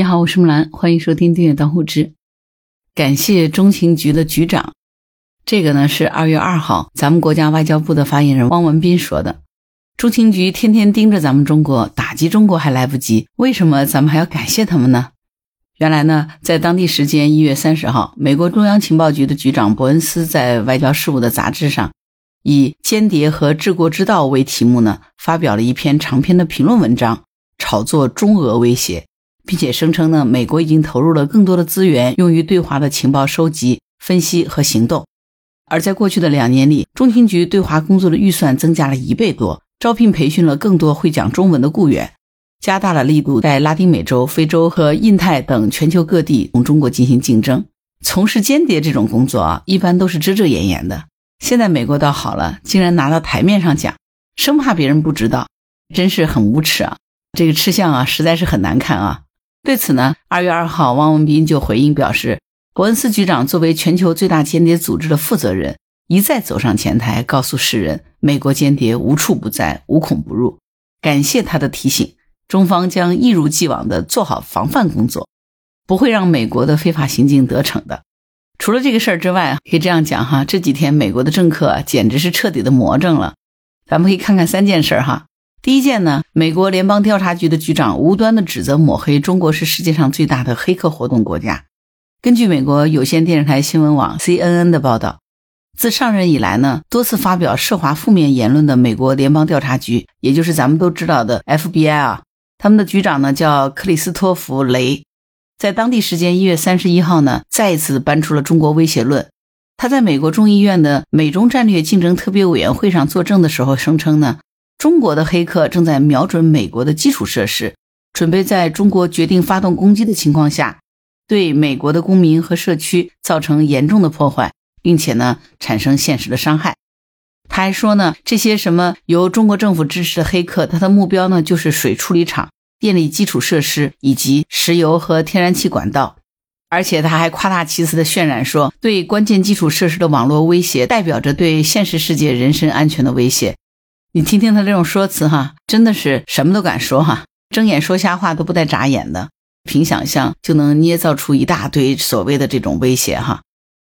你好，我是木兰，欢迎收听订阅当户知。感谢中情局的局长，这个呢是二月二号咱们国家外交部的发言人汪文斌说的。中情局天天盯着咱们中国，打击中国还来不及，为什么咱们还要感谢他们呢？原来呢，在当地时间一月三十号，美国中央情报局的局长伯恩斯在外交事务的杂志上，以“间谍和治国之道”为题目呢，发表了一篇长篇的评论文章，炒作中俄威胁。并且声称呢，美国已经投入了更多的资源用于对华的情报收集、分析和行动。而在过去的两年里，中情局对华工作的预算增加了一倍多，招聘培训了更多会讲中文的雇员，加大了力度在拉丁美洲、非洲和印太等全球各地同中国进行竞争。从事间谍这种工作啊，一般都是遮遮掩掩的。现在美国倒好了，竟然拿到台面上讲，生怕别人不知道，真是很无耻啊！这个吃相啊，实在是很难看啊！对此呢，二月二号，汪文斌就回应表示，伯恩斯局长作为全球最大间谍组织的负责人，一再走上前台，告诉世人，美国间谍无处不在，无孔不入。感谢他的提醒，中方将一如既往地做好防范工作，不会让美国的非法行径得逞的。除了这个事儿之外，可以这样讲哈，这几天美国的政客简直是彻底的魔怔了。咱们可以看看三件事哈。第一件呢，美国联邦调查局的局长无端的指责抹黑中国是世界上最大的黑客活动国家。根据美国有线电视台新闻网 CNN 的报道，自上任以来呢，多次发表涉华负面言论的美国联邦调查局，也就是咱们都知道的 FBI 啊，他们的局长呢叫克里斯托弗雷，在当地时间一月三十一号呢，再一次搬出了中国威胁论。他在美国众议院的美中战略竞争特别委员会上作证的时候，声称呢。中国的黑客正在瞄准美国的基础设施，准备在中国决定发动攻击的情况下，对美国的公民和社区造成严重的破坏，并且呢产生现实的伤害。他还说呢，这些什么由中国政府支持的黑客，他的目标呢就是水处理厂、电力基础设施以及石油和天然气管道。而且他还夸大其词的渲染说，对关键基础设施的网络威胁，代表着对现实世界人身安全的威胁。你听听他这种说辞哈，真的是什么都敢说哈，睁眼说瞎话都不带眨眼的，凭想象就能捏造出一大堆所谓的这种威胁哈。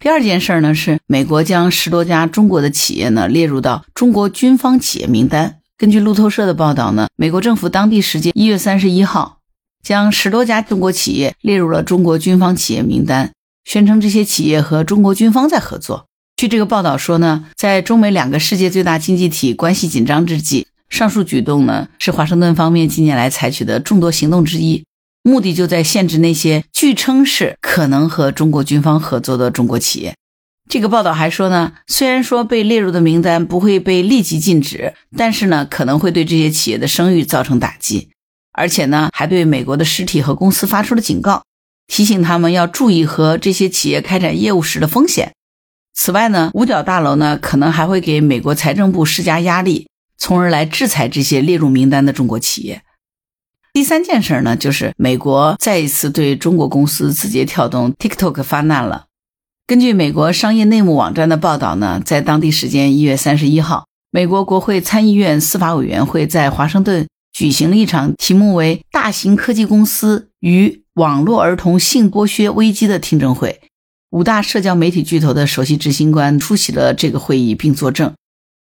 第二件事呢是，美国将十多家中国的企业呢列入到中国军方企业名单。根据路透社的报道呢，美国政府当地时间一月三十一号，将十多家中国企业列入了中国军方企业名单，宣称这些企业和中国军方在合作。据这个报道说呢，在中美两个世界最大经济体关系紧张之际，上述举动呢是华盛顿方面近年来采取的众多行动之一，目的就在限制那些据称是可能和中国军方合作的中国企业。这个报道还说呢，虽然说被列入的名单不会被立即禁止，但是呢可能会对这些企业的声誉造成打击，而且呢还对美国的实体和公司发出了警告，提醒他们要注意和这些企业开展业务时的风险。此外呢，五角大楼呢可能还会给美国财政部施加压力，从而来制裁这些列入名单的中国企业。第三件事呢，就是美国再一次对中国公司字节跳动、TikTok 发难了。根据美国商业内幕网站的报道呢，在当地时间一月三十一号，美国国会参议院司法委员会在华盛顿举行了一场题目为“大型科技公司与网络儿童性剥削危机”的听证会。五大社交媒体巨头的首席执行官出席了这个会议，并作证，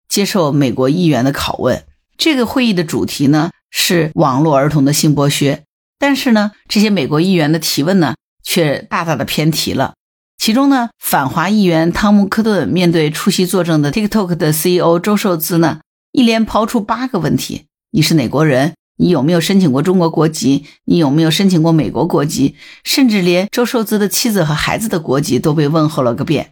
接受美国议员的拷问。这个会议的主题呢是网络儿童的性剥削，但是呢，这些美国议员的提问呢却大大的偏题了。其中呢，反华议员汤姆·科顿面对出席作证的 TikTok 的 CEO 周受资呢，一连抛出八个问题：你是哪国人？你有没有申请过中国国籍？你有没有申请过美国国籍？甚至连周受资的妻子和孩子的国籍都被问候了个遍。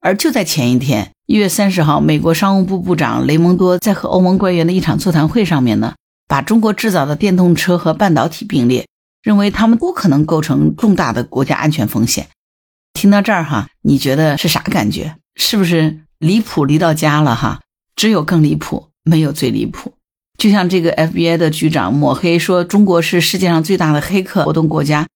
而就在前一天，一月三十号，美国商务部部长雷蒙多在和欧盟官员的一场座谈会上面呢，把中国制造的电动车和半导体并列，认为他们都可能构成重大的国家安全风险。听到这儿哈，你觉得是啥感觉？是不是离谱离到家了哈？只有更离谱，没有最离谱。就像这个 FBI 的局长抹黑说中国是世界上最大的黑客活动国家，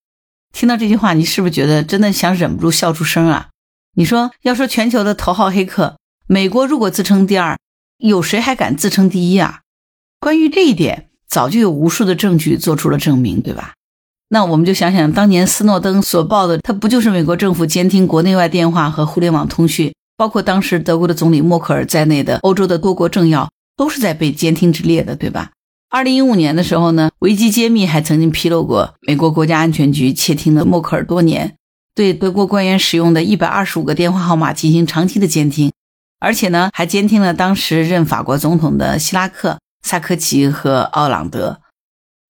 听到这句话，你是不是觉得真的想忍不住笑出声啊？你说要说全球的头号黑客，美国如果自称第二，有谁还敢自称第一啊？关于这一点，早就有无数的证据做出了证明，对吧？那我们就想想，当年斯诺登所报的，他不就是美国政府监听国内外电话和互联网通讯，包括当时德国的总理默克尔在内的欧洲的多国政要，都是在被监听之列的，对吧？二零一五年的时候呢，维基揭秘还曾经披露过，美国国家安全局窃听了默克尔多年，对德国官员使用的一百二十五个电话号码进行长期的监听，而且呢，还监听了当时任法国总统的希拉克、萨科齐和奥朗德。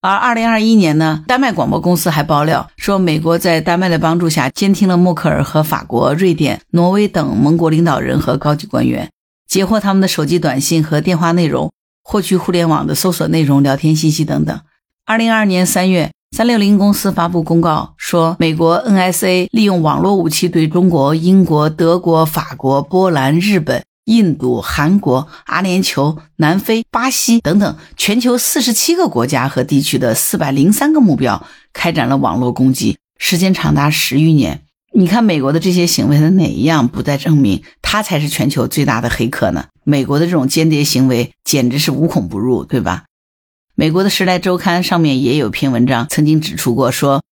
而二零二一年呢，丹麦广播公司还爆料说，美国在丹麦的帮助下监听了默克尔和法国、瑞典、挪威等盟国领导人和高级官员，截获他们的手机短信和电话内容。获取互联网的搜索内容、聊天信息等等。二零二二年三月，三六零公司发布公告说，美国 NSA 利用网络武器对中国、英国、德国、法国、波兰、日本、印度、韩国、阿联酋、南非、巴西等等全球四十七个国家和地区的四百零三个目标开展了网络攻击，时间长达十余年。你看，美国的这些行为的哪一样不再证明他才是全球最大的黑客呢？美国的这种间谍行为简直是无孔不入，对吧？美国的《时代周刊》上面也有篇文章曾经指出过，说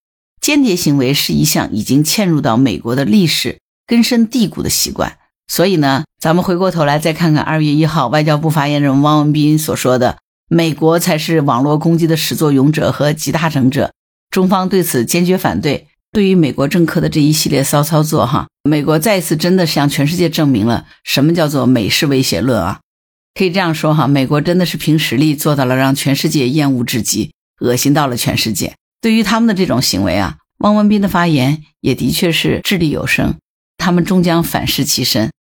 间谍行为是一项已经嵌入到美国的历史、根深蒂固的习惯。所以呢，咱们回过头来再看看二月一号外交部发言人汪文斌所说的：“美国才是网络攻击的始作俑者和集大成者，中方对此坚决反对。”对于美国政客的这一系列骚操作，哈，美国再一次真的向全世界证明了什么叫做美式威胁论啊！可以这样说，哈，美国真的是凭实力做到了让全世界厌恶至极、恶心到了全世界。对于他们的这种行为啊，汪文斌的发言也的确是掷地有声，他们终将反噬其身。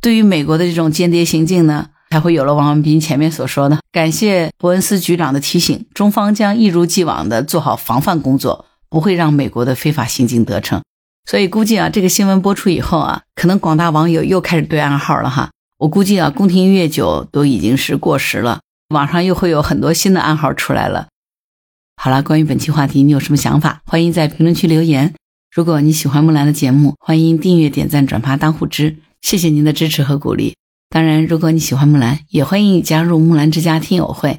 对于美国的这种间谍行径呢，才会有了汪文斌前面所说的，感谢伯恩斯局长的提醒，中方将一如既往的做好防范工作。不会让美国的非法行径得逞，所以估计啊，这个新闻播出以后啊，可能广大网友又开始对暗号了哈。我估计啊，宫廷音乐酒都已经是过时了，网上又会有很多新的暗号出来了。好了，关于本期话题，你有什么想法？欢迎在评论区留言。如果你喜欢木兰的节目，欢迎订阅、点赞、转发当护知，谢谢您的支持和鼓励。当然，如果你喜欢木兰，也欢迎你加入木兰之家听友会。